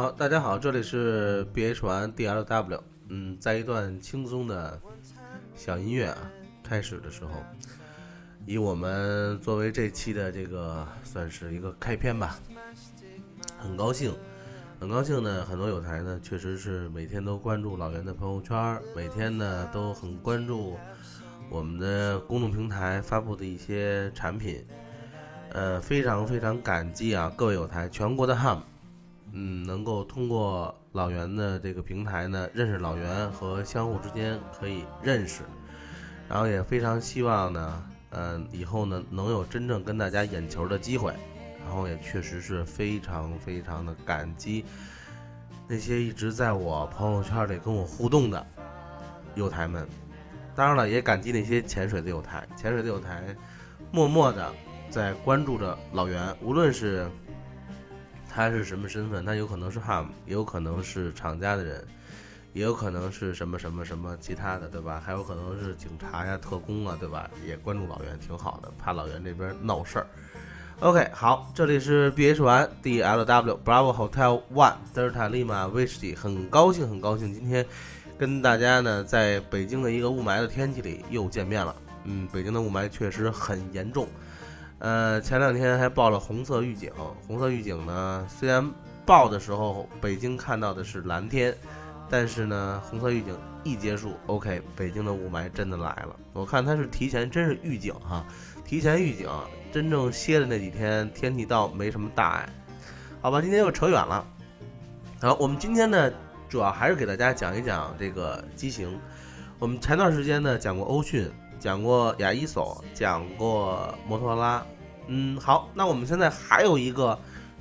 好，大家好，这里是 B H 玩 D L W。嗯，在一段轻松的小音乐啊开始的时候，以我们作为这期的这个算是一个开篇吧，很高兴，很高兴呢。很多有台呢，确实是每天都关注老袁的朋友圈，每天呢都很关注我们的公众平台发布的一些产品。呃，非常非常感激啊，各位有台全国的 HAM。嗯，能够通过老袁的这个平台呢，认识老袁和相互之间可以认识，然后也非常希望呢，嗯，以后呢能有真正跟大家眼球的机会，然后也确实是非常非常的感激那些一直在我朋友圈里跟我互动的友台们，当然了，也感激那些潜水的友台，潜水的友台默默的在关注着老袁，无论是。他是什么身份？他有可能是 HAM，也有可能是厂家的人，也有可能是什么什么什么其他的，对吧？还有可能是警察呀、特工啊，对吧？也关注老袁，挺好的，怕老袁这边闹事儿。OK，好，这里是 BH 完 DLW Bravo Hotel One Delta Lima Whisky，很高兴，很高兴今天跟大家呢在北京的一个雾霾的天气里又见面了。嗯，北京的雾霾确实很严重。呃，前两天还报了红色预警。红色预警呢，虽然报的时候北京看到的是蓝天，但是呢，红色预警一结束，OK，北京的雾霾真的来了。我看它是提前，真是预警哈，提前预警。真正歇的那几天，天气倒没什么大碍。好吧，今天又扯远了。好，我们今天呢，主要还是给大家讲一讲这个机型。我们前段时间呢，讲过欧讯。讲过雅伊索，讲过摩托罗拉，嗯，好，那我们现在还有一个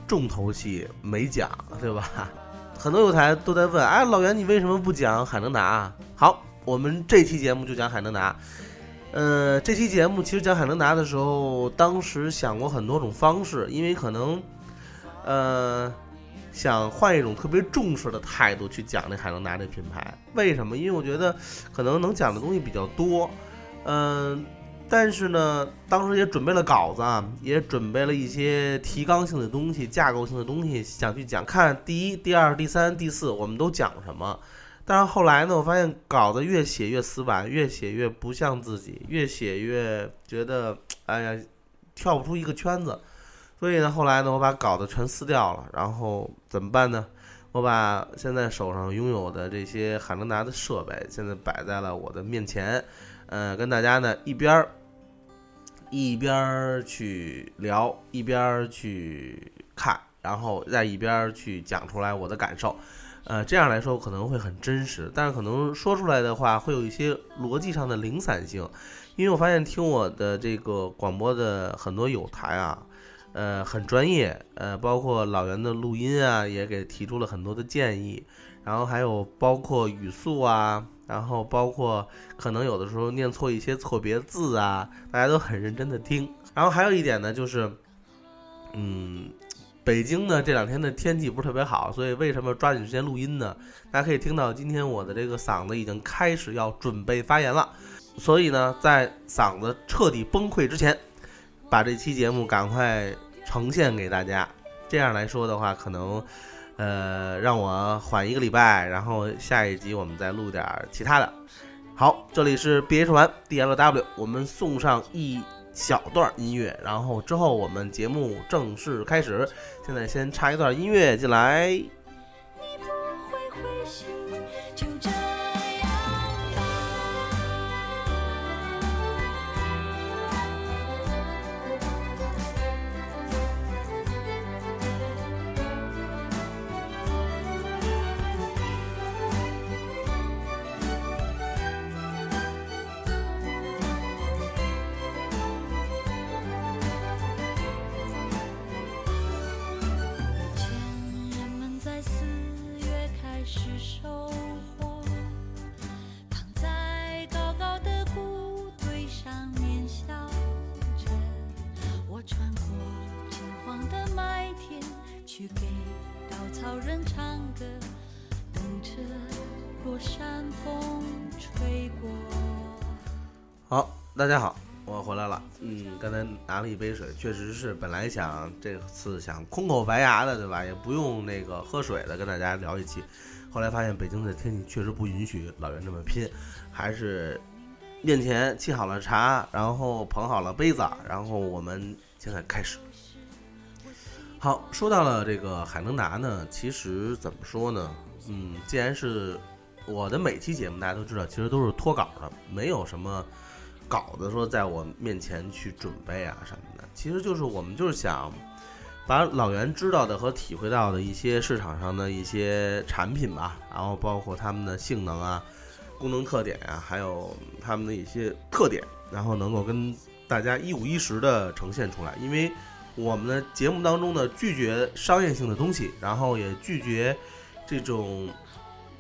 重头戏没讲，对吧？很多有台都在问，哎，老袁你为什么不讲海能达？好，我们这期节目就讲海能达。呃，这期节目其实讲海能达的时候，当时想过很多种方式，因为可能，呃，想换一种特别重视的态度去讲这海能达这品牌。为什么？因为我觉得可能能讲的东西比较多。嗯，但是呢，当时也准备了稿子啊，也准备了一些提纲性的东西、架构性的东西，想去讲。看第一、第二、第三、第四，我们都讲什么？但是后来呢，我发现稿子越写越死板，越写越不像自己，越写越觉得哎呀，跳不出一个圈子。所以呢，后来呢，我把稿子全撕掉了。然后怎么办呢？我把现在手上拥有的这些海能达的设备，现在摆在了我的面前。呃，跟大家呢一边儿一边儿去聊，一边儿去看，然后再一边儿去讲出来我的感受。呃，这样来说可能会很真实，但是可能说出来的话会有一些逻辑上的零散性，因为我发现听我的这个广播的很多有台啊，呃，很专业，呃，包括老袁的录音啊，也给提出了很多的建议，然后还有包括语速啊。然后包括可能有的时候念错一些错别字啊，大家都很认真的听。然后还有一点呢，就是，嗯，北京呢这两天的天气不是特别好，所以为什么抓紧时间录音呢？大家可以听到今天我的这个嗓子已经开始要准备发言了，所以呢，在嗓子彻底崩溃之前，把这期节目赶快呈现给大家。这样来说的话，可能。呃，让我缓一个礼拜，然后下一集我们再录点其他的。好，这里是 B H 完 D L W，我们送上一小段音乐，然后之后我们节目正式开始。现在先插一段音乐进来。好，大家好，我回来了，嗯，刚才拿了一杯水，确实是本来想这次想空口白牙的，对吧？也不用那个喝水的，跟大家聊一期。后来发现北京的天气确实不允许老袁这么拼，还是面前沏好了茶，然后捧好了杯子，然后我们现在开始。好，说到了这个海能达呢，其实怎么说呢？嗯，既然是我的每期节目，大家都知道，其实都是脱稿的，没有什么。稿子说在我面前去准备啊什么的，其实就是我们就是想把老袁知道的和体会到的一些市场上的一些产品吧，然后包括他们的性能啊、功能特点啊，还有他们的一些特点，然后能够跟大家一五一十的呈现出来。因为我们的节目当中呢，拒绝商业性的东西，然后也拒绝这种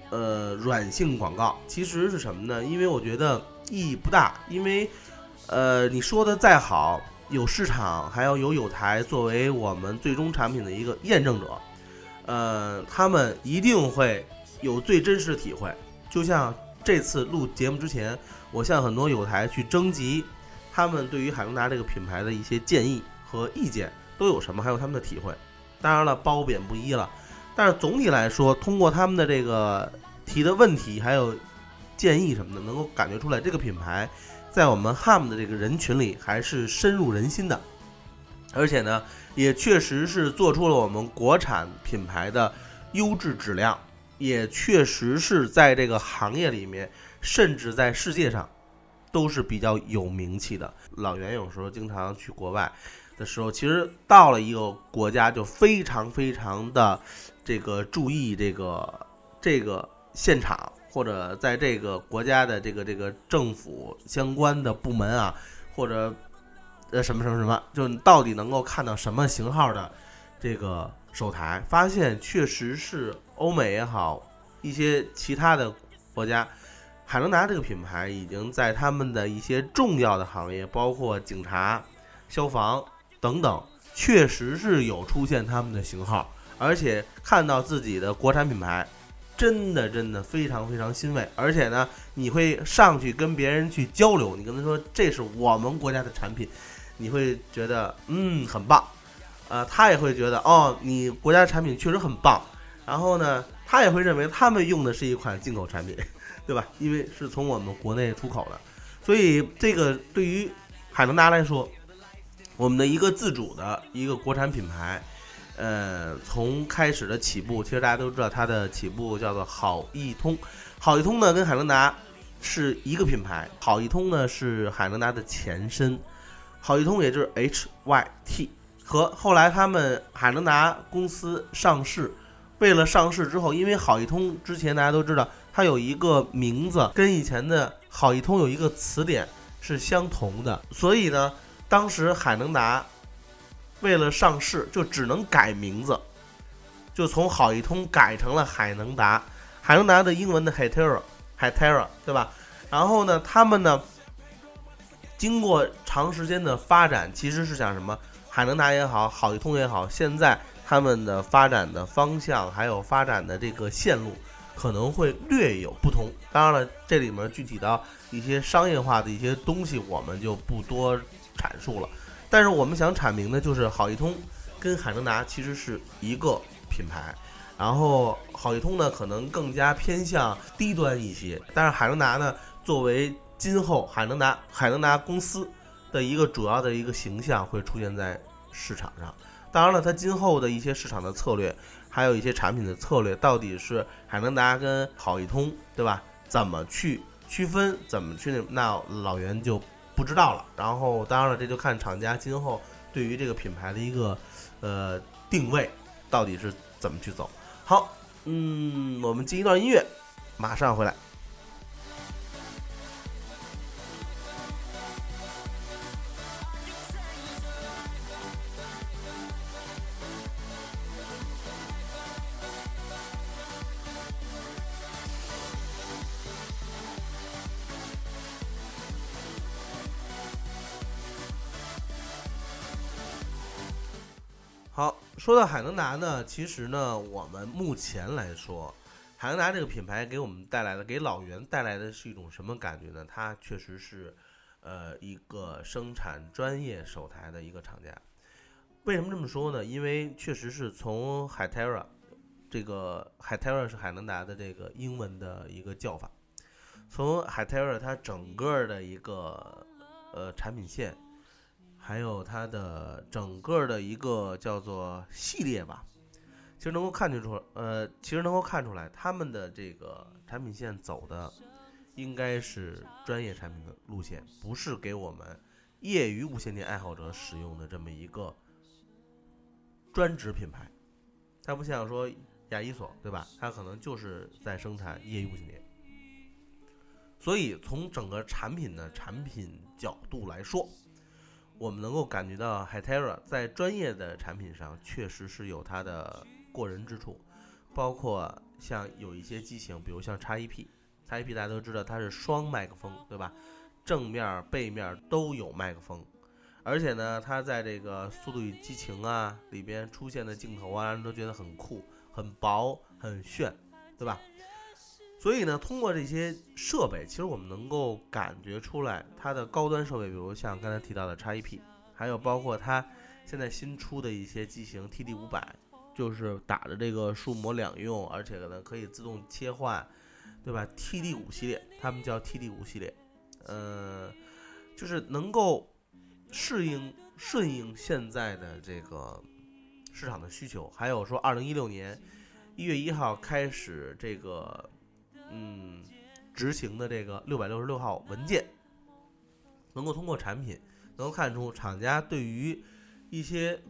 呃软性广告。其实是什么呢？因为我觉得。意义不大，因为，呃，你说的再好，有市场，还要有有台作为我们最终产品的一个验证者，呃，他们一定会有最真实的体会。就像这次录节目之前，我向很多有台去征集他们对于海龙达这个品牌的一些建议和意见都有什么，还有他们的体会。当然了，褒贬不一了，但是总体来说，通过他们的这个提的问题，还有。建议什么的，能够感觉出来，这个品牌在我们 HAM 的这个人群里还是深入人心的，而且呢，也确实是做出了我们国产品牌的优质质量，也确实是在这个行业里面，甚至在世界上都是比较有名气的。老袁有时候经常去国外的时候，其实到了一个国家就非常非常的这个注意这个这个现场。或者在这个国家的这个这个政府相关的部门啊，或者呃什么什么什么，就你到底能够看到什么型号的这个手台？发现确实是欧美也好，一些其他的国家，海能达这个品牌已经在他们的一些重要的行业，包括警察、消防等等，确实是有出现他们的型号，而且看到自己的国产品牌。真的真的非常非常欣慰，而且呢，你会上去跟别人去交流，你跟他说这是我们国家的产品，你会觉得嗯很棒，呃，他也会觉得哦，你国家产品确实很棒，然后呢，他也会认为他们用的是一款进口产品，对吧？因为是从我们国内出口的，所以这个对于海能达来说，我们的一个自主的一个国产品牌。呃，从开始的起步，其实大家都知道它的起步叫做好易通。好易通呢，跟海能达是一个品牌。好易通呢是海能达的前身，好易通也就是 HYT。和后来他们海能达公司上市，为了上市之后，因为好易通之前大家都知道它有一个名字跟以前的好易通有一个词典是相同的，所以呢，当时海能达。为了上市，就只能改名字，就从好易通改成了海能达。海能达的英文的 Hytera，Hytera，对吧？然后呢，他们呢，经过长时间的发展，其实是想什么？海能达也好，好易通也好，现在他们的发展的方向还有发展的这个线路可能会略有不同。当然了，这里面具体的一些商业化的一些东西，我们就不多阐述了。但是我们想阐明的就是好易通跟海能达其实是一个品牌，然后好易通呢可能更加偏向低端一些，但是海能达呢作为今后海能达海能达公司的一个主要的一个形象会出现在市场上。当然了，它今后的一些市场的策略，还有一些产品的策略，到底是海能达跟好易通，对吧？怎么去区分？怎么去那老袁就。不知道了，然后当然了，这就看厂家今后对于这个品牌的一个呃定位到底是怎么去走。好，嗯，我们进一段音乐，马上回来。说到海能达呢，其实呢，我们目前来说，海能达这个品牌给我们带来的，给老袁带来的是一种什么感觉呢？它确实是，呃，一个生产专业手台的一个厂家。为什么这么说呢？因为确实是从海 Terra，这个海 Terra 是海能达的这个英文的一个叫法。从海 Terra 它整个的一个呃产品线，还有它的整个的一个叫做系列吧，其实能够看出，呃，其实能够看出来，他们的这个产品线走的应该是专业产品的路线，不是给我们业余无线电爱好者使用的这么一个专职品牌。它不像说亚一索，对吧？它可能就是在生产业余无线电。所以，从整个产品的产品角度来说，我们能够感觉到 Hytera 在专业的产品上确实是有它的过人之处，包括像有一些机型，比如像 x EP，x EP 大家都知道它是双麦克风，对吧？正面、背面都有麦克风，而且呢，它在这个《速度与激情》啊里边出现的镜头啊，都觉得很酷、很薄、很炫，对吧？所以呢，通过这些设备，其实我们能够感觉出来它的高端设备，比如像刚才提到的 x EP，还有包括它现在新出的一些机型 TD 五百，就是打着这个数模两用，而且呢可以自动切换，对吧？TD 五系列，他们叫 TD 五系列，呃，就是能够适应顺应现在的这个市场的需求。还有说，二零一六年一月一号开始这个。嗯，执行的这个六百六十六号文件，能够通过产品能够看出厂家对于一些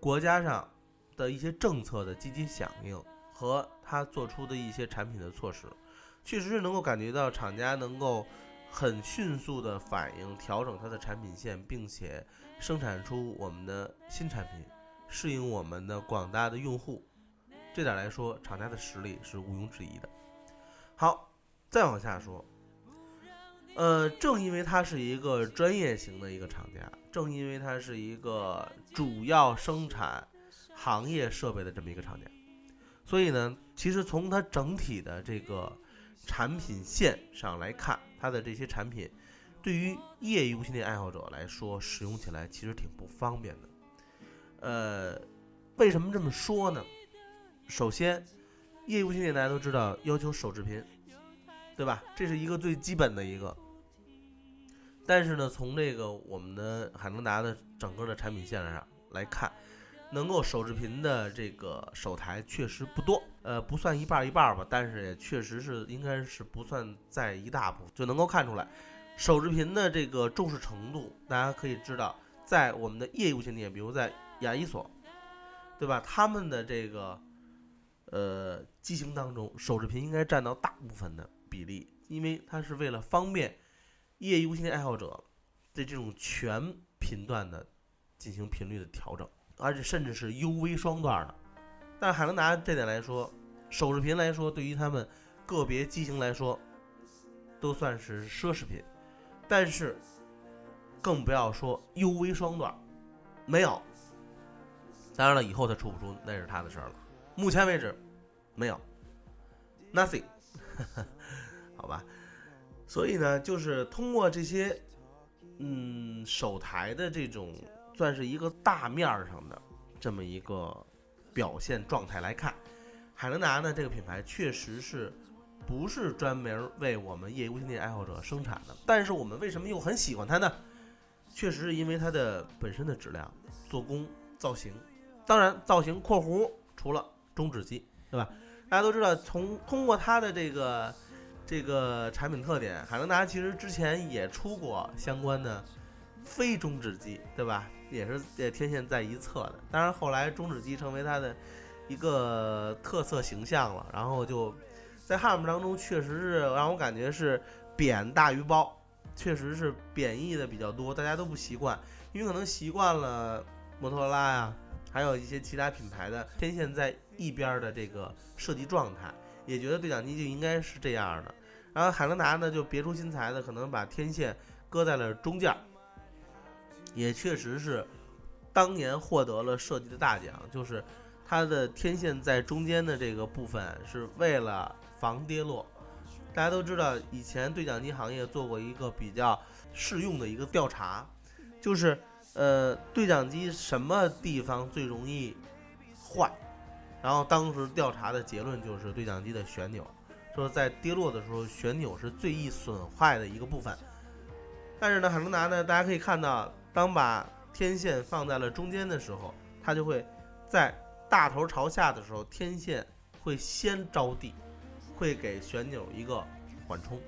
国家上的一些政策的积极响应和他做出的一些产品的措施，确实是能够感觉到厂家能够很迅速的反应调整它的产品线，并且生产出我们的新产品，适应我们的广大的用户。这点来说，厂家的实力是毋庸置疑的。好，再往下说，呃，正因为它是一个专业型的一个厂家，正因为它是一个主要生产行业设备的这么一个厂家，所以呢，其实从它整体的这个产品线上来看，它的这些产品对于业余无线电爱好者来说，使用起来其实挺不方便的。呃，为什么这么说呢？首先。业余无线电大家都知道要求手制频，对吧？这是一个最基本的一个。但是呢，从这个我们的海能达的整个的产品线上来看，能够手制频的这个手台确实不多，呃，不算一半一半吧，但是也确实是应该是不算在一大部，就能够看出来手制频的这个重视程度。大家可以知道，在我们的业余无线电，比如在亚一索，对吧？他们的这个。呃，机型当中，手制频应该占到大部分的比例，因为它是为了方便业余无线电爱好者对这种全频段的进行频率的调整，而且甚至是 UV 双段的。但海能达这点来说，手制频来说，对于他们个别机型来说，都算是奢侈品。但是，更不要说 UV 双段，没有。当然了，以后它出不出那是他的事儿了。目前为止，没有，nothing，好吧。所以呢，就是通过这些，嗯，手台的这种算是一个大面儿上的这么一个表现状态来看，海能达呢这个品牌确实是不是专门为我们业余无线电爱好者生产的。但是我们为什么又很喜欢它呢？确实是因为它的本身的质量、做工、造型。当然，造型（括弧）除了中指机，对吧？大家都知道，从通过它的这个这个产品特点，海能达其实之前也出过相关的非中指机，对吧？也是也天线在一侧的。当然后来中指机成为它的一个特色形象了，然后就在汉姆当中确实是让我感觉是贬大于褒，确实是贬义的比较多，大家都不习惯，因为可能习惯了摩托罗拉呀。还有一些其他品牌的天线在一边的这个设计状态，也觉得对讲机就应该是这样的。然后海伦达呢就别出心裁的，可能把天线搁在了中间，也确实是当年获得了设计的大奖，就是它的天线在中间的这个部分是为了防跌落。大家都知道，以前对讲机行业做过一个比较适用的一个调查，就是呃对讲机什么地方最容易坏，然后当时调查的结论就是对讲机的旋钮，说在跌落的时候旋钮是最易损坏的一个部分。但是呢，海龙达呢，大家可以看到，当把天线放在了中间的时候，它就会在大头朝下的时候，天线会先着地，会给旋钮一个缓冲。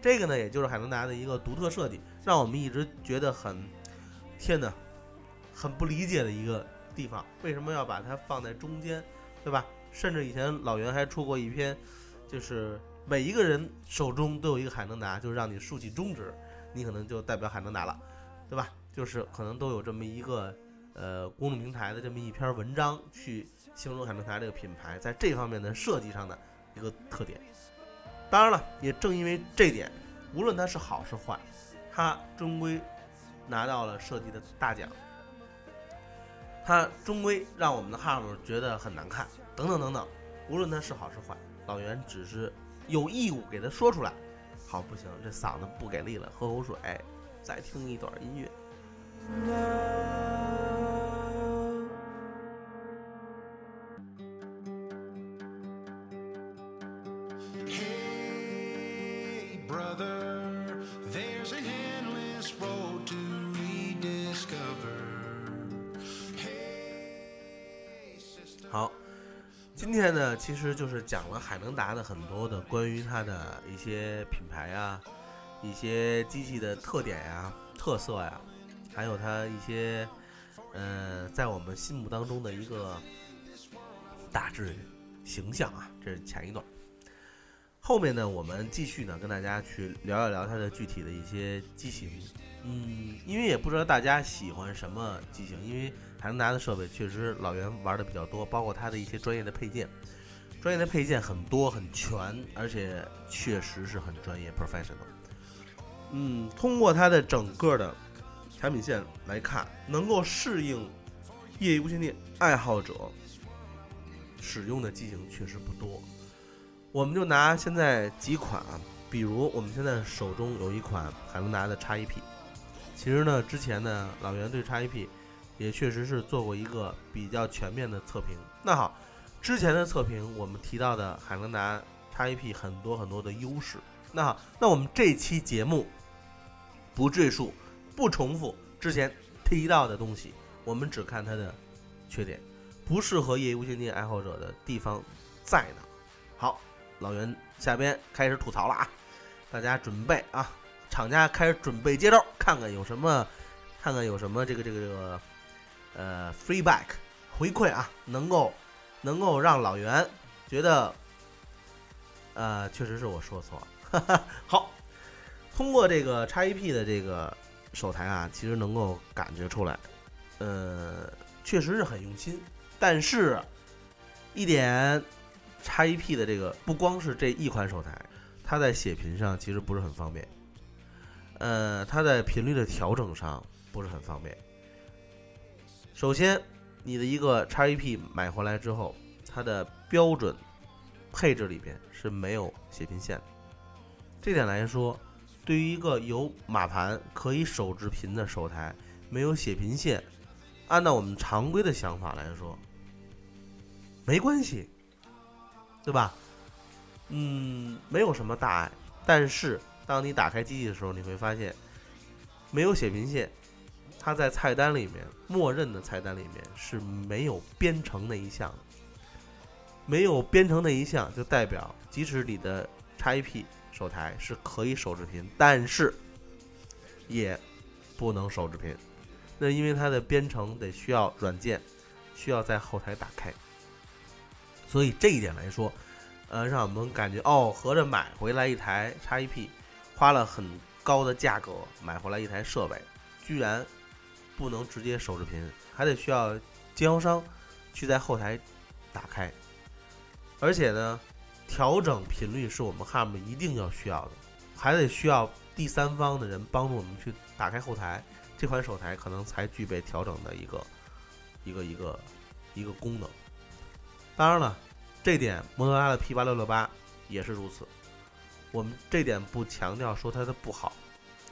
这个呢，也就是海龙达的一个独特设计，让我们一直觉得很天哪，很不理解的一个地方。为什么要把它放在中间，对吧？甚至以前老袁还出过一篇，就是每一个人手中都有一个海能达，就让你竖起中指，你可能就代表海能达了，对吧？就是可能都有这么一个呃公众平台的这么一篇文章，去形容海能达这个品牌在这方面的设计上的一个特点。当然了，也正因为这点，无论它是好是坏，它终归拿到了设计的大奖。他终归让我们的哈姆觉得很难看，等等等等。无论他是好是坏，老袁只是有义务给他说出来。好，不行，这嗓子不给力了，喝口水，再听一段音乐。今天呢，其实就是讲了海能达的很多的关于它的一些品牌啊，一些机器的特点呀、特色呀，还有它一些，呃，在我们心目当中的一个大致形象啊。这是前一段，后面呢，我们继续呢，跟大家去聊一聊它的具体的一些机型。嗯，因为也不知道大家喜欢什么机型，因为。海能达的设备确实老袁玩的比较多，包括它的一些专业的配件，专业的配件很多很全，而且确实是很专业 professional。嗯，通过它的整个的产品线来看，能够适应业余无线电爱好者使用的机型确实不多。我们就拿现在几款啊，比如我们现在手中有一款海能达的 x EP，其实呢，之前呢老袁对 x EP。也确实是做过一个比较全面的测评。那好，之前的测评我们提到的海能达 x EP 很多很多的优势。那好，那我们这期节目不赘述、不重复之前提到的东西，我们只看它的缺点，不适合业余无线电爱好者的地方在哪？好，老袁下边开始吐槽了啊！大家准备啊，厂家开始准备接招，看看有什么，看看有什么这个这个这个。呃，free back 回馈啊，能够能够让老袁觉得，呃，确实是我说错了。好，通过这个 x EP 的这个手台啊，其实能够感觉出来，呃，确实是很用心。但是，一点 x EP 的这个不光是这一款手台，它在写频上其实不是很方便，呃，它在频率的调整上不是很方便。首先，你的一个 x EP 买回来之后，它的标准配置里边是没有写频线的。这点来说，对于一个有码盘可以手制频的手台，没有写频线，按照我们常规的想法来说，没关系，对吧？嗯，没有什么大碍。但是，当你打开机器的时候，你会发现没有写频线。它在菜单里面，默认的菜单里面是没有编程那一项，没有编程那一项，就代表即使你的 x EP 手台是可以手制频，但是也不能手制频。那因为它的编程得需要软件，需要在后台打开，所以这一点来说，呃，让我们感觉哦，合着买回来一台 x EP，花了很高的价格买回来一台设备，居然。不能直接手视频，还得需要经销商去在后台打开，而且呢，调整频率是我们 HARM 一定要需要的，还得需要第三方的人帮助我们去打开后台，这款手台可能才具备调整的一个一个一个一个功能。当然了，这点摩托罗拉的 P 八六六八也是如此。我们这点不强调说它的不好，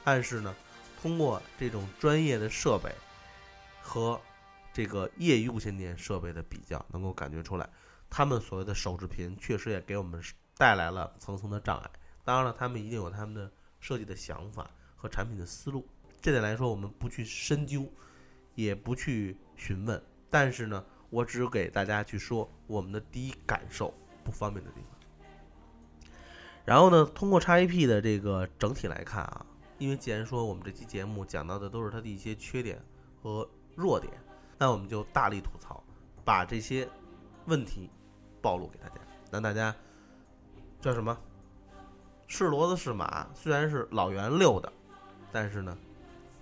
但是呢。通过这种专业的设备和这个业余无线电设备的比较，能够感觉出来，他们所谓的手持频确实也给我们带来了层层的障碍。当然了，他们一定有他们的设计的想法和产品的思路。这点来说，我们不去深究，也不去询问。但是呢，我只给大家去说我们的第一感受不方便的地方。然后呢，通过 XAP 的这个整体来看啊，因为既然说我们这期节目讲到的都是它的一些缺点和弱点，那我们就大力吐槽，把这些问题暴露给大家，让大家叫什么？是骡子是马，虽然是老袁遛的，但是呢，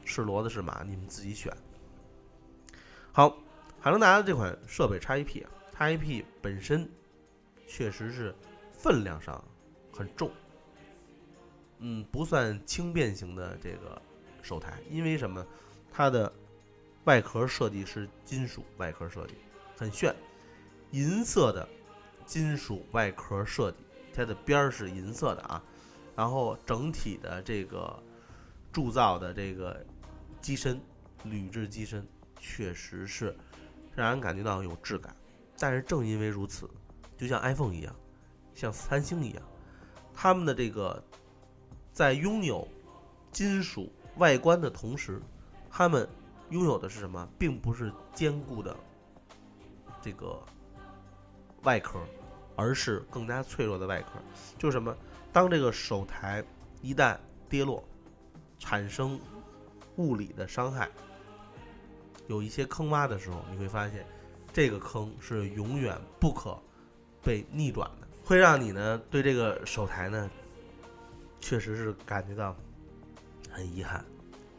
是骡子是马，你们自己选。好，海能达的这款设备叉 AP 啊叉 AP 本身确实是分量上很重，嗯，不算轻便型的这个手台，因为什么？它的外壳设计是金属外壳设计，很炫，银色的金属外壳设计，它的边儿是银色的啊。然后整体的这个铸造的这个机身，铝制机身确实是让人感觉到有质感。但是正因为如此，就像 iPhone 一样，像三星一样，他们的这个在拥有金属外观的同时，他们拥有的是什么？并不是坚固的这个外壳，而是更加脆弱的外壳。就是什么？当这个手台一旦跌落，产生物理的伤害，有一些坑洼的时候，你会发现，这个坑是永远不可被逆转的，会让你呢对这个手台呢，确实是感觉到很遗憾，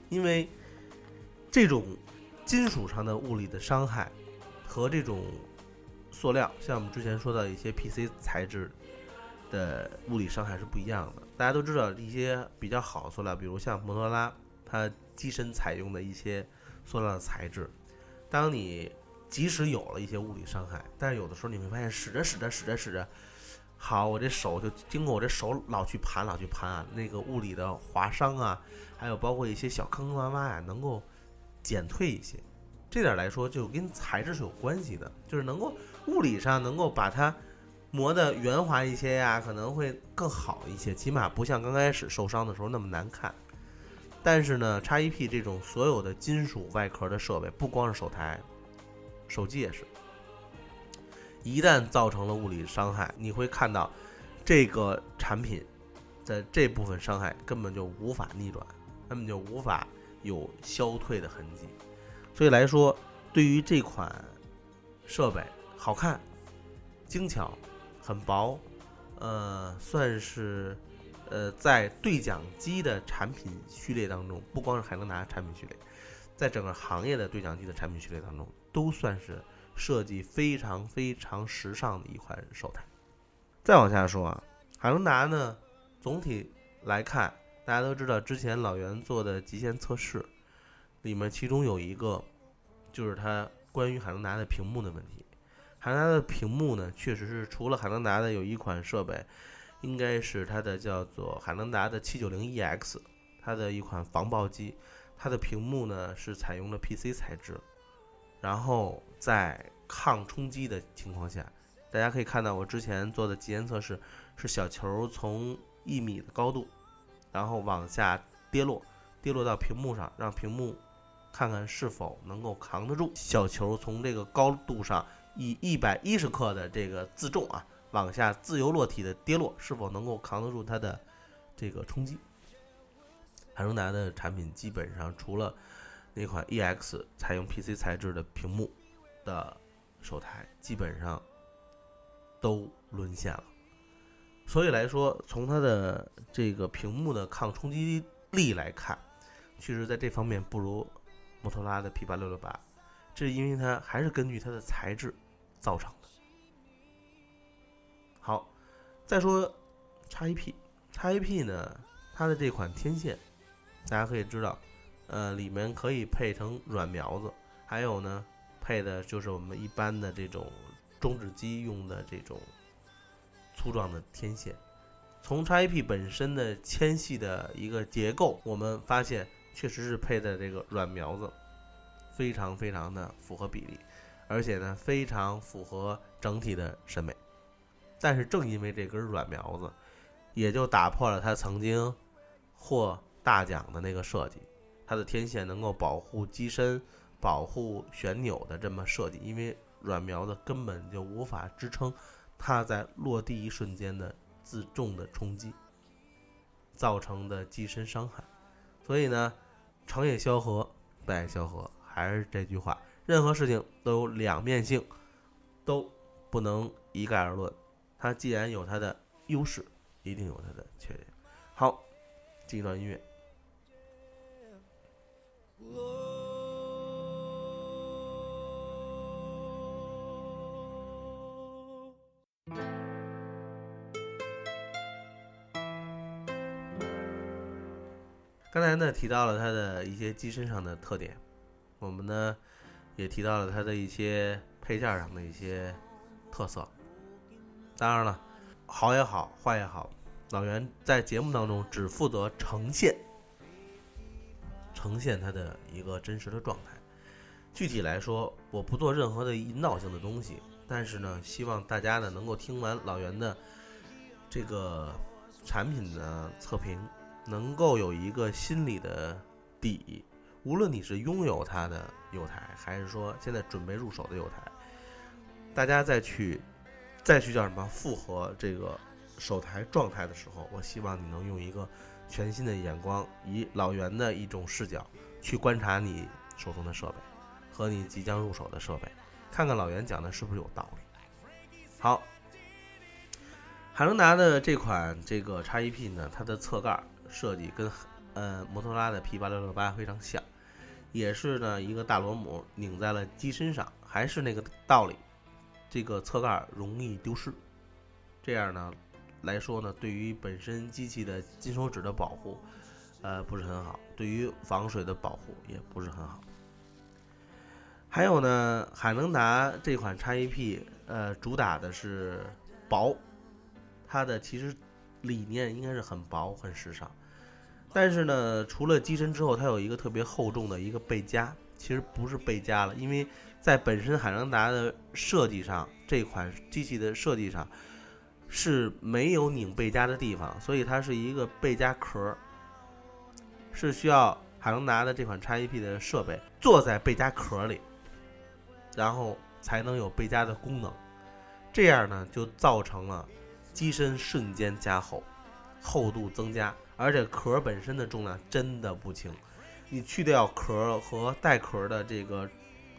因为这种金属上的物理的伤害和这种塑料，像我们之前说到一些 PC 材质。的物理伤害是不一样的。大家都知道一些比较好的塑料，比如像摩托罗拉，它机身采用的一些塑料的材质。当你即使有了一些物理伤害，但是有的时候你会发现，使着使着使着使着，好，我这手就经过我这手老去盘老去盘啊，那个物理的划伤啊，还有包括一些小坑坑洼洼呀，能够减退一些。这点来说，就跟材质是有关系的，就是能够物理上能够把它。磨的圆滑一些呀，可能会更好一些，起码不像刚开始受伤的时候那么难看。但是呢，XEP 这种所有的金属外壳的设备，不光是手台，手机也是，一旦造成了物理伤害，你会看到这个产品的这部分伤害根本就无法逆转，根本就无法有消退的痕迹。所以来说，对于这款设备，好看、精巧。很薄，呃，算是，呃，在对讲机的产品序列当中，不光是海能达产品序列，在整个行业的对讲机的产品序列当中，都算是设计非常非常时尚的一款手台。再往下说啊，海能达呢，总体来看，大家都知道之前老袁做的极限测试，里面其中有一个，就是它关于海能达的屏幕的问题。海能达的屏幕呢，确实是除了海能达的有一款设备，应该是它的叫做海能达的七九零 EX，它的一款防爆机，它的屏幕呢是采用了 PC 材质，然后在抗冲击的情况下，大家可以看到我之前做的极限测试，是小球从一米的高度，然后往下跌落，跌落到屏幕上，让屏幕看看是否能够扛得住小球从这个高度上。以一百一十克的这个自重啊，往下自由落体的跌落，是否能够扛得住它的这个冲击？海能达的产品基本上除了那款 EX 采用 PC 材质的屏幕的手台，基本上都沦陷了。所以来说，从它的这个屏幕的抗冲击力来看，确实在这方面不如摩托罗拉的 P 八六六八。这是因为它还是根据它的材质。造成再说 XEP，XEP 呢，它的这款天线，大家可以知道，呃，里面可以配成软苗子，还有呢，配的就是我们一般的这种中指机用的这种粗壮的天线。从 XEP 本身的纤细的一个结构，我们发现确实是配的这个软苗子，非常非常的符合比例，而且呢非常符合整体的审美。但是正因为这根软苗子，也就打破了他曾经获大奖的那个设计，它的天线能够保护机身、保护旋钮的这么设计，因为软苗子根本就无法支撑它在落地一瞬间的自重的冲击造成的机身伤害。所以呢，成也萧何，败也萧何，还是这句话，任何事情都有两面性，都不能一概而论。它既然有它的优势，一定有它的缺点。好，进一段音乐。刚才呢提到了它的一些机身上的特点，我们呢也提到了它的一些配件上的一些特色。当然了，好也好，坏也好，老袁在节目当中只负责呈现，呈现它的一个真实的状态。具体来说，我不做任何的引导性的东西，但是呢，希望大家呢能够听完老袁的这个产品的测评。能够有一个心理的底，无论你是拥有它的友台，还是说现在准备入手的友台，大家再去再去叫什么复合这个手台状态的时候，我希望你能用一个全新的眼光，以老袁的一种视角去观察你手中的设备和你即将入手的设备，看看老袁讲的是不是有道理。好，海能达的这款这个 x EP 呢，它的侧盖。设计跟呃摩托罗拉的 P 八六六八非常像，也是呢一个大螺母拧在了机身上，还是那个道理，这个侧盖容易丢失，这样呢来说呢，对于本身机器的金手指的保护，呃不是很好，对于防水的保护也不是很好。还有呢，海能达这款 x EP 呃主打的是薄，它的其实。理念应该是很薄、很时尚，但是呢，除了机身之后，它有一个特别厚重的一个背夹，其实不是背夹了，因为在本身海能达的设计上，这款机器的设计上是没有拧背夹的地方，所以它是一个背夹壳，是需要海能达的这款 x EP 的设备坐在背夹壳里，然后才能有背夹的功能，这样呢，就造成了。机身瞬间加厚，厚度增加，而且壳本身的重量真的不轻。你去掉壳和带壳的这个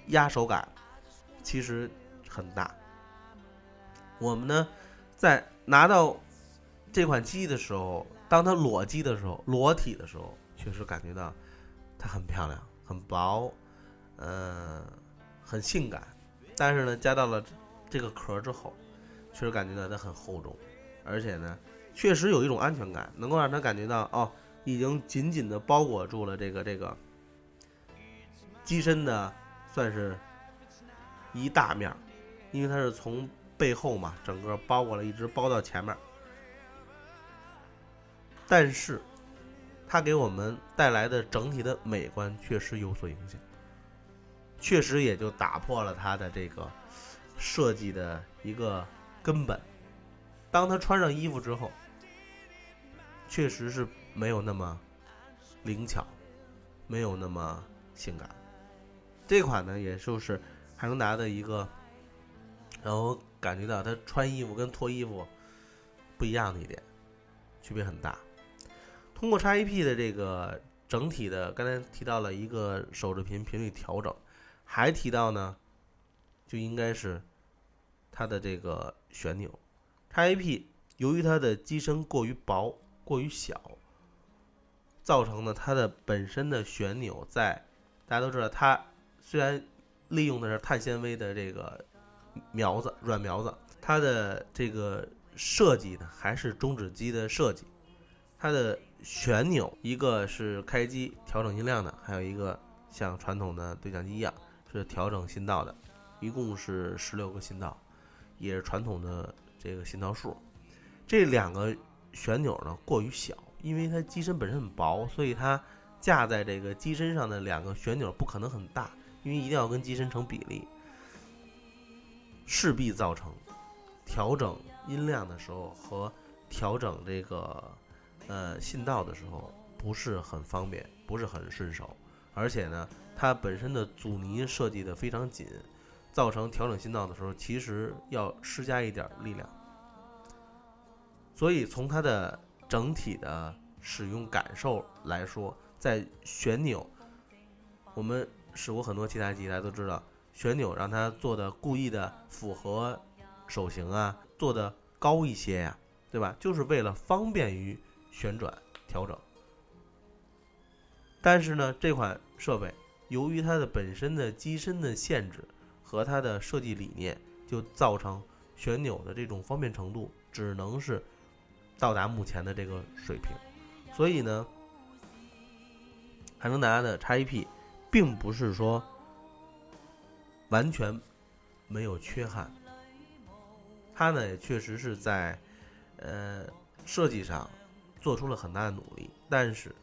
压手感，其实很大。我们呢，在拿到这款机的时候，当它裸机的时候，裸体的时候，确实感觉到它很漂亮，很薄，嗯，很性感。但是呢，加到了这个壳之后，确实感觉到它很厚重。而且呢，确实有一种安全感，能够让他感觉到哦，已经紧紧的包裹住了这个这个机身的，算是一大面儿，因为它是从背后嘛，整个包裹了，一直包到前面。但是，它给我们带来的整体的美观确实有所影响，确实也就打破了它的这个设计的一个根本。当他穿上衣服之后，确实是没有那么灵巧，没有那么性感。这款呢，也就是海能达的一个，然后感觉到它穿衣服跟脱衣服不一样的一点，区别很大。通过 XAP 的这个整体的，刚才提到了一个手持频频率调整，还提到呢，就应该是它的这个旋钮。x AP 由于它的机身过于薄、过于小，造成的它的本身的旋钮在，大家都知道，它虽然利用的是碳纤维的这个苗子、软苗子，它的这个设计呢还是中指机的设计，它的旋钮一个是开机调整音量的，还有一个像传统的对讲机一样是调整信道的，一共是十六个信道，也是传统的。这个信道数，这两个旋钮呢过于小，因为它机身本身很薄，所以它架在这个机身上的两个旋钮不可能很大，因为一定要跟机身成比例，势必造成调整音量的时候和调整这个呃信道的时候不是很方便，不是很顺手，而且呢，它本身的阻尼设计的非常紧，造成调整信道的时候其实要施加一点力量。所以从它的整体的使用感受来说，在旋钮，我们使过很多其他机，大家都知道，旋钮让它做的故意的符合手型啊，做的高一些呀，对吧？就是为了方便于旋转调整。但是呢，这款设备由于它的本身的机身的限制和它的设计理念，就造成旋钮的这种方便程度只能是。到达目前的这个水平，所以呢，海能达的 x EP 并不是说完全没有缺憾，它呢也确实是在呃设计上做出了很大的努力，但是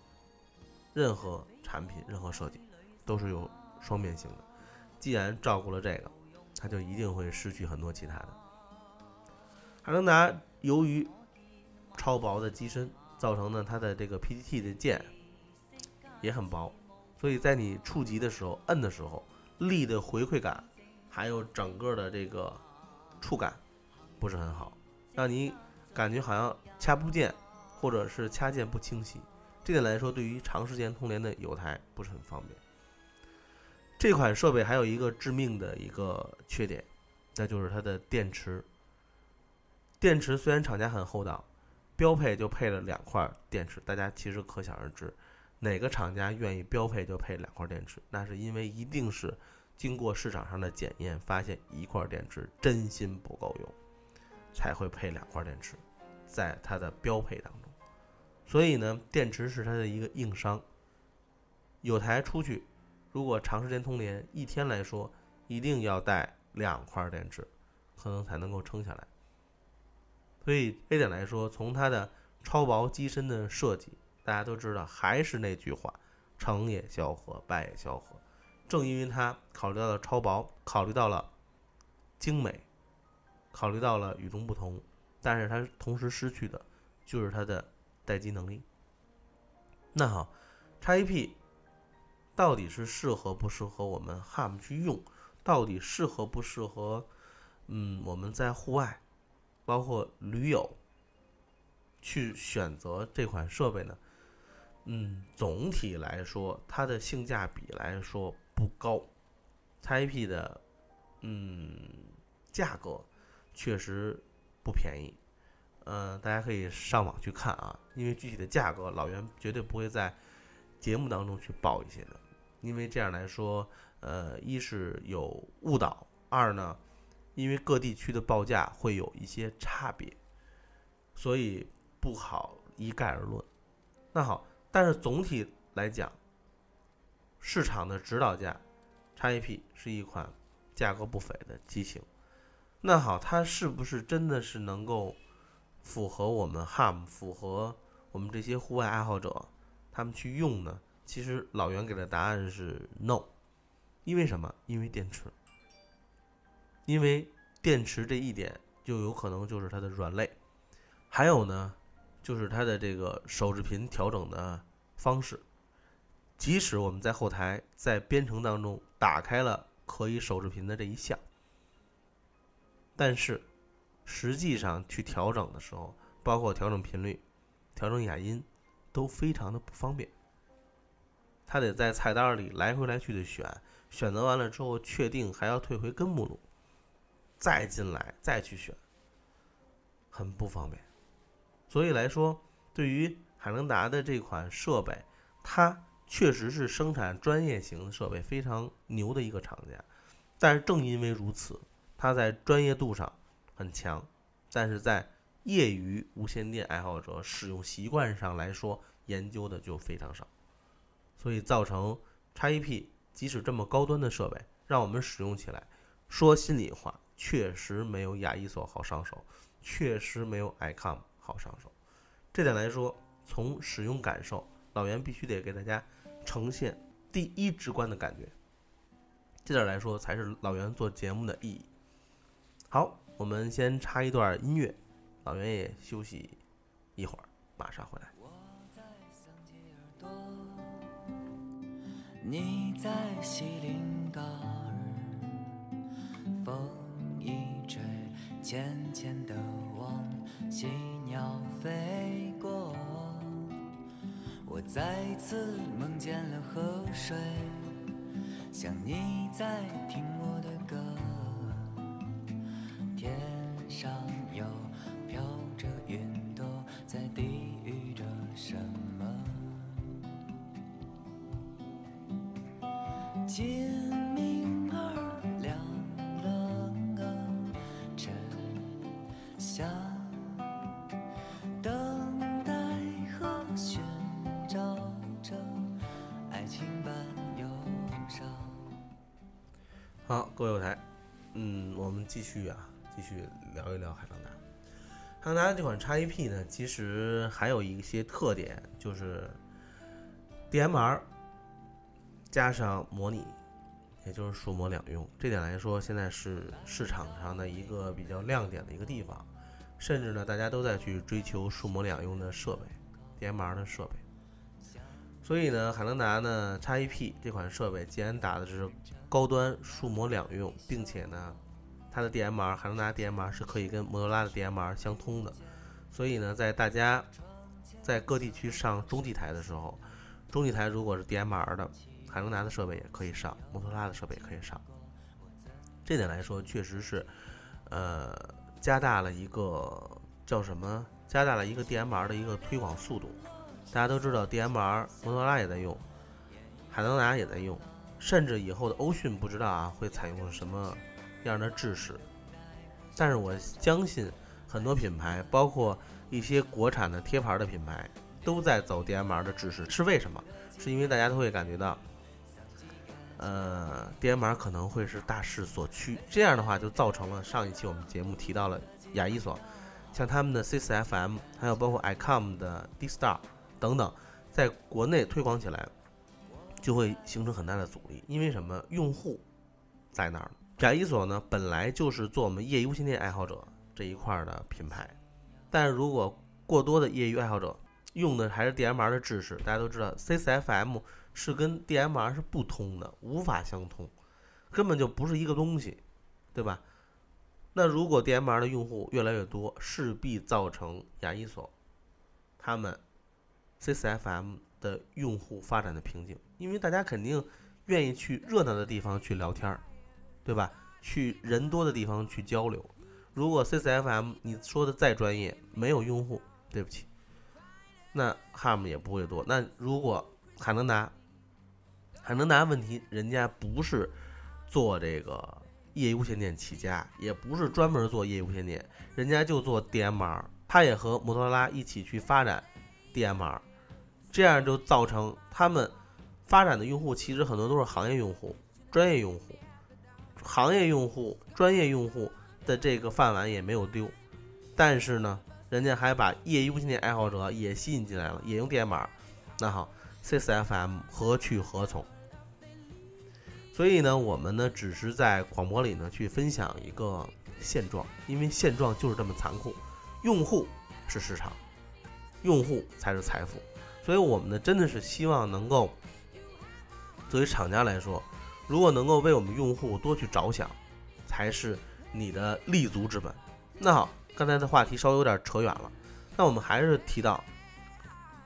任何产品、任何设计都是有双面性的，既然照顾了这个，它就一定会失去很多其他的。海能达由于超薄的机身造成呢，它的这个 PTT 的键也很薄，所以在你触及的时候、摁的时候，力的回馈感，还有整个的这个触感不是很好，让你感觉好像掐不见，或者是掐键不清晰。这点来说，对于长时间通联的友台不是很方便。这款设备还有一个致命的一个缺点，那就是它的电池。电池虽然厂家很厚道。标配就配了两块电池，大家其实可想而知，哪个厂家愿意标配就配两块电池？那是因为一定是经过市场上的检验，发现一块电池真心不够用，才会配两块电池，在它的标配当中。所以呢，电池是它的一个硬伤。有台出去，如果长时间通联，一天来说一定要带两块电池，可能才能够撑下来。所以这点来说，从它的超薄机身的设计，大家都知道，还是那句话，成也萧何，败也萧何。正因为它考虑到了超薄，考虑到了精美，考虑到了与众不同，但是它同时失去的就是它的待机能力。那好，x EP 到底是适合不适合我们 HAM 去用？到底适合不适合？嗯，我们在户外。包括驴友去选择这款设备呢，嗯，总体来说，它的性价比来说不高。x EP 的，嗯，价格确实不便宜。嗯，大家可以上网去看啊，因为具体的价格，老袁绝对不会在节目当中去报一些的，因为这样来说，呃，一是有误导，二呢。因为各地区的报价会有一些差别，所以不好一概而论。那好，但是总体来讲，市场的指导价，x EP 是一款价格不菲的机型。那好，它是不是真的是能够符合我们 HAM，符合我们这些户外爱好者他们去用呢？其实老袁给的答案是 no，因为什么？因为电池。因为电池这一点就有可能就是它的软肋，还有呢，就是它的这个手指频调整的方式。即使我们在后台在编程当中打开了可以手指频的这一项，但是实际上去调整的时候，包括调整频率、调整哑音，都非常的不方便。他得在菜单里来回来去的选，选择完了之后确定还要退回根目录。再进来再去选，很不方便。所以来说，对于海能达的这款设备，它确实是生产专业型设备非常牛的一个厂家。但是正因为如此，它在专业度上很强，但是在业余无线电爱好者使用习惯上来说，研究的就非常少。所以造成 x EP 即使这么高端的设备，让我们使用起来，说心里话。确实没有亚一索好上手，确实没有 icom 好上手。这点来说，从使用感受，老袁必须得给大家呈现第一直观的感觉。这点来说，才是老袁做节目的意义。好，我们先插一段音乐，老袁也休息一会儿，马上回来。风一吹，浅浅的往西鸟飞过。我再次梦见了河水，像你在听我的歌。天上又飘着云朵，在低语着什么？今好，各位友台，嗯，我们继续啊，继续聊一聊海狼达。海狼达这款 XEP 呢，其实还有一些特点，就是 DMR 加上模拟，也就是数模两用。这点来说，现在是市场上的一个比较亮点的一个地方，甚至呢，大家都在去追求数模两用的设备，DMR 的设备。所以呢，海能达呢 XEP 这款设备，既然打的是高端数模两用，并且呢，它的 DMR 海能达 DMR 是可以跟摩托拉的 DMR 相通的，所以呢，在大家在各地区上中继台的时候，中继台如果是 DMR 的，海能达的设备也可以上，摩托拉的设备也可以上。这点来说，确实是，呃，加大了一个叫什么？加大了一个 DMR 的一个推广速度。大家都知道，DMR 摩托拉也在用，海能达也在用，甚至以后的欧讯不知道啊会采用什么样的制式。但是我相信很多品牌，包括一些国产的贴牌的品牌，都在走 DMR 的制式。是为什么？是因为大家都会感觉到，呃，DMR 可能会是大势所趋。这样的话，就造成了上一期我们节目提到了亚一索，像他们的 C4FM，还有包括 ICOM 的 D Star。等等，在国内推广起来，就会形成很大的阻力。因为什么？用户在那儿。雅一索呢，本来就是做我们业余无线电爱好者这一块的品牌，但是如果过多的业余爱好者用的还是 DMR 的制式，大家都知道，CCFM 是跟 DMR 是不通的，无法相通，根本就不是一个东西，对吧？那如果 DMR 的用户越来越多，势必造成雅一索他们。CCFM 的用户发展的瓶颈，因为大家肯定愿意去热闹的地方去聊天儿，对吧？去人多的地方去交流。如果 CCFM 你说的再专业，没有用户，对不起，那 HARM 也不会多。那如果海能达，海能达问题，人家不是做这个业余无线电起家，也不是专门做业余无线电，人家就做 DMR，他也和摩托罗拉一起去发展 DMR。这样就造成他们发展的用户其实很多都是行业用户、专业用户，行业用户、专业用户的这个饭碗也没有丢，但是呢，人家还把业余无线电爱好者也吸引进来了，也用电码。那好，CCFM 何去何从？所以呢，我们呢只是在广播里呢去分享一个现状，因为现状就是这么残酷，用户是市场，用户才是财富。所以我们呢，真的是希望能够作为厂家来说，如果能够为我们用户多去着想，才是你的立足之本。那好，刚才的话题稍微有点扯远了，那我们还是提到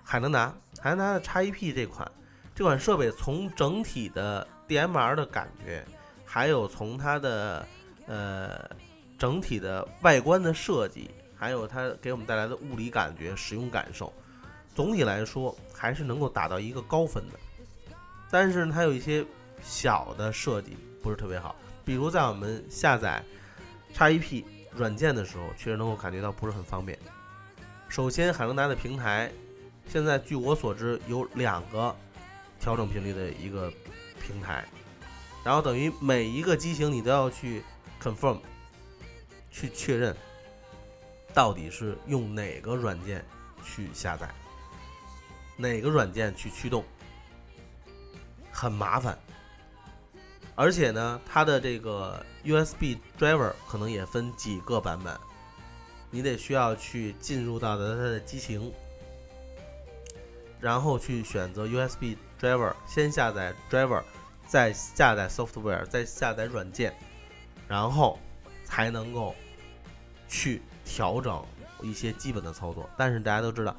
海能达，海能达的 XEP 这款这款设备，从整体的 DMR 的感觉，还有从它的呃整体的外观的设计，还有它给我们带来的物理感觉、使用感受。总体来说还是能够打到一个高分的，但是它有一些小的设计不是特别好，比如在我们下载 XEP 软件的时候，确实能够感觉到不是很方便。首先，海能达的平台现在据我所知有两个调整频率的一个平台，然后等于每一个机型你都要去 confirm 去确认到底是用哪个软件去下载。哪个软件去驱动？很麻烦，而且呢，它的这个 USB driver 可能也分几个版本，你得需要去进入到的它的机型，然后去选择 USB driver，先下载 driver，再下载 software，再下载软件，然后才能够去调整一些基本的操作。但是大家都知道，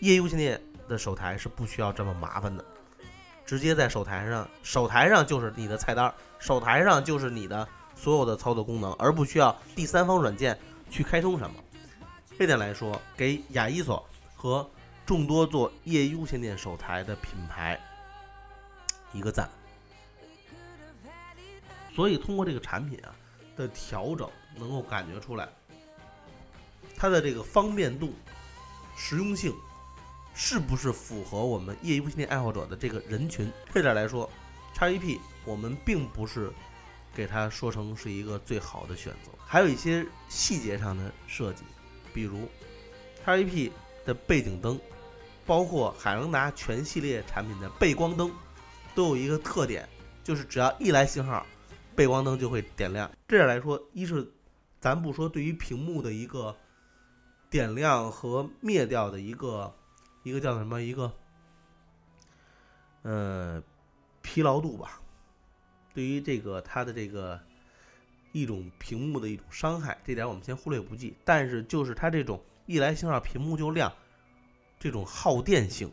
业务系列的手台是不需要这么麻烦的。直接在手台上，手台上就是你的菜单，手台上就是你的所有的操作功能，而不需要第三方软件去开通什么。这点来说，给雅伊索和众多做业优先电手台的品牌一个赞。所以通过这个产品啊的调整，能够感觉出来它的这个方便度、实用性。是不是符合我们业余无线电爱好者的这个人群？这点来说，XEP 我们并不是给它说成是一个最好的选择，还有一些细节上的设计，比如 XEP 的背景灯，包括海能达全系列产品的背光灯，都有一个特点，就是只要一来信号，背光灯就会点亮。这点来说，一是咱不说对于屏幕的一个点亮和灭掉的一个。一个叫什么？一个，呃，疲劳度吧。对于这个它的这个一种屏幕的一种伤害，这点我们先忽略不计。但是就是它这种一来信号屏幕就亮，这种耗电性，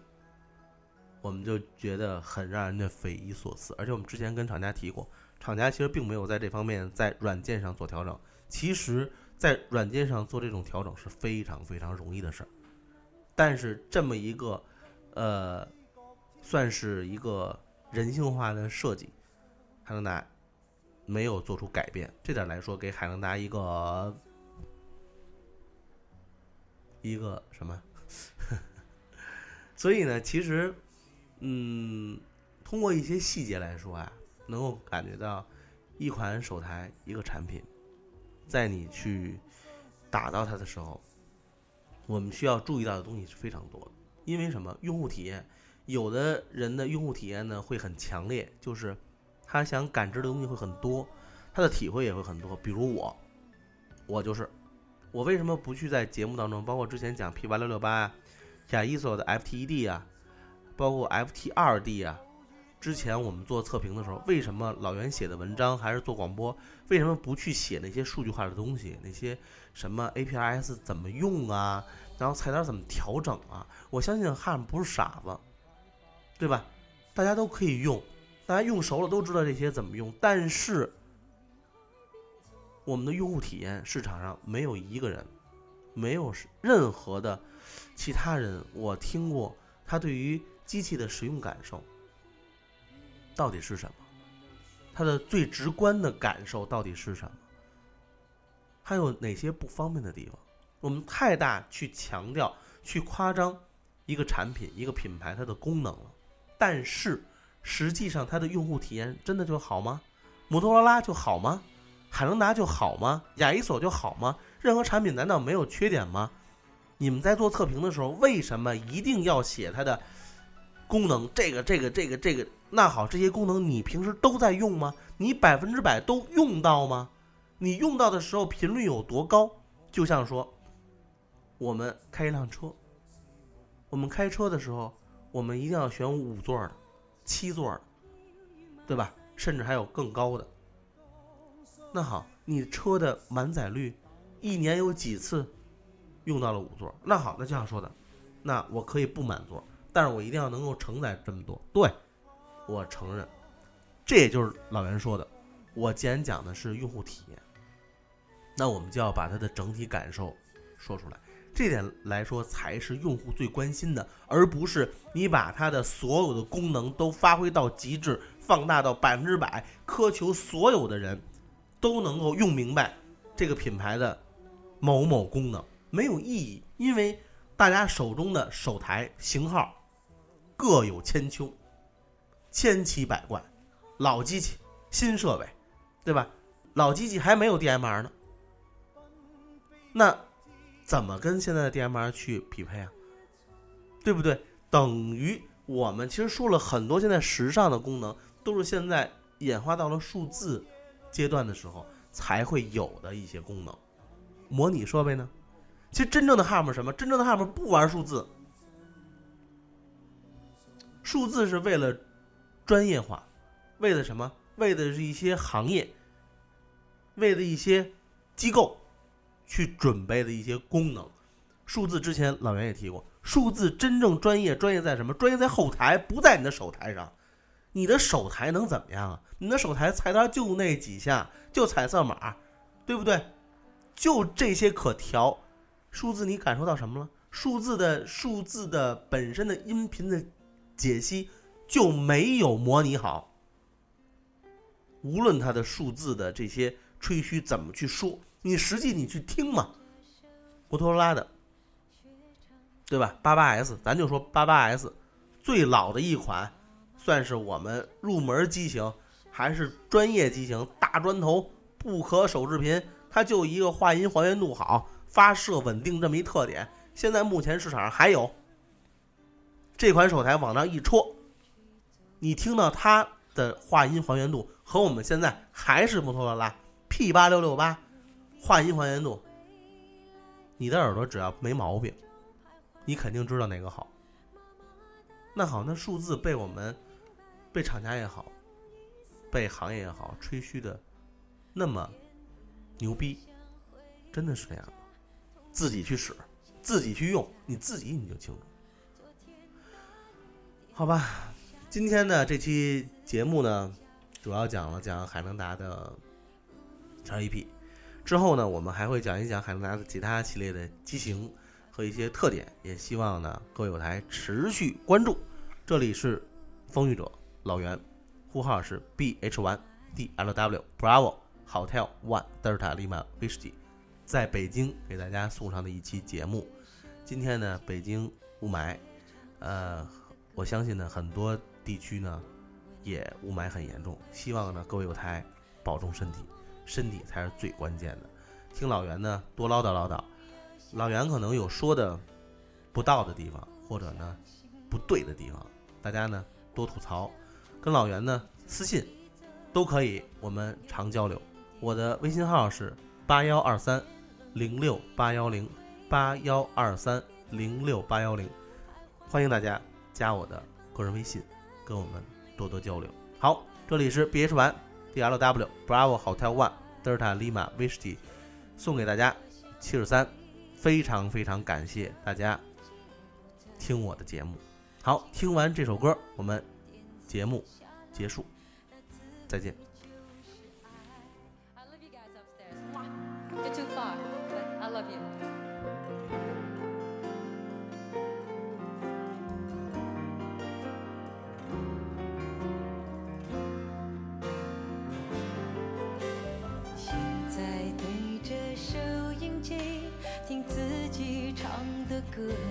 我们就觉得很让人家匪夷所思。而且我们之前跟厂家提过，厂家其实并没有在这方面在软件上做调整。其实，在软件上做这种调整是非常非常容易的事儿。但是这么一个，呃，算是一个人性化的设计，海能达没有做出改变。这点来说，给海能达一个一个什么？所以呢，其实，嗯，通过一些细节来说啊，能够感觉到一款手台一个产品，在你去打造它的时候。我们需要注意到的东西是非常多的，因为什么？用户体验，有的人的用户体验呢会很强烈，就是他想感知的东西会很多，他的体会也会很多。比如我，我就是，我为什么不去在节目当中，包括之前讲 P 八六六八啊，雅伊索的 FTED 啊，包括 FT2D 啊。之前我们做测评的时候，为什么老袁写的文章还是做广播？为什么不去写那些数据化的东西？那些什么 APIS 怎么用啊？然后菜单怎么调整啊？我相信汉不是傻子，对吧？大家都可以用，大家用熟了都知道这些怎么用。但是我们的用户体验市场上没有一个人，没有任何的其他人，我听过他对于机器的使用感受。到底是什么？它的最直观的感受到底是什么？还有哪些不方便的地方？我们太大去强调、去夸张一个产品、一个品牌它的功能了，但是实际上它的用户体验真的就好吗？摩托罗拉就好吗？海能达就好吗？雅伊索就好吗？任何产品难道没有缺点吗？你们在做测评的时候，为什么一定要写它的功能？这个、这个、这个、这个？那好，这些功能你平时都在用吗？你百分之百都用到吗？你用到的时候频率有多高？就像说，我们开一辆车，我们开车的时候，我们一定要选五座的、七座的，对吧？甚至还有更高的。那好，你车的满载率，一年有几次用到了五座？那好，那就像说的，那我可以不满座，但是我一定要能够承载这么多。对。我承认，这也就是老袁说的。我既然讲的是用户体验，那我们就要把它的整体感受说出来。这点来说才是用户最关心的，而不是你把它的所有的功能都发挥到极致，放大到百分之百，苛求所有的人都能够用明白这个品牌的某某功能，没有意义。因为大家手中的手台型号各有千秋。千奇百怪，老机器，新设备，对吧？老机器还没有 DMR 呢，那怎么跟现在的 DMR 去匹配啊？对不对？等于我们其实说了很多现在时尚的功能，都是现在演化到了数字阶段的时候才会有的一些功能。模拟设备呢？其实真正的 Ham 是什么？真正的 Ham 不玩数字，数字是为了专业化，为了什么？为的是一些行业，为了一些机构去准备的一些功能。数字之前老袁也提过，数字真正专业，专业在什么？专业在后台，不在你的手台上。你的手台能怎么样啊？你的手台菜单就那几下，就彩色码，对不对？就这些可调。数字你感受到什么了？数字的数字的本身的音频的解析就没有模拟好。无论它的数字的这些吹嘘怎么去说，你实际你去听嘛，摩托罗拉的，对吧？八八 S，咱就说八八 S，最老的一款，算是我们入门机型，还是专业机型，大砖头不可手视频，它就一个话音还原度好，发射稳定这么一特点。现在目前市场上还有这款手台，往那一戳，你听到它的话音还原度。和我们现在还是摩托罗拉 P 八六六八，话音还原度，你的耳朵只要没毛病，你肯定知道哪个好。那好，那数字被我们被厂家也好，被行业也好吹嘘的那么牛逼，真的是这样吗？自己去使，自己去用，你自己你就清楚。好吧，今天的这期节目呢？主要讲了讲海能达的 XEP，之后呢，我们还会讲一讲海能达的其他系列的机型和一些特点，也希望呢各位有台持续关注。这里是风雨者老袁，呼号是 BH1DLW Bravo Hotel One Delta Lima Whiskey，在北京给大家送上的一期节目。今天呢，北京雾霾，呃，我相信呢很多地区呢。也雾霾很严重，希望呢各位有台保重身体，身体才是最关键的。听老袁呢多唠叨唠叨，老袁可能有说的不到的地方，或者呢不对的地方，大家呢多吐槽，跟老袁呢私信都可以，我们常交流。我的微信号是八幺二三零六八幺零八幺二三零六八幺零，欢迎大家加我的个人微信，跟我们。多多交流。好，这里是 B H One D L W Bravo Hotel One Delta Lima Whiskey，送给大家七十三，非常非常感谢大家听我的节目。好，听完这首歌，我们节目结束，再见。的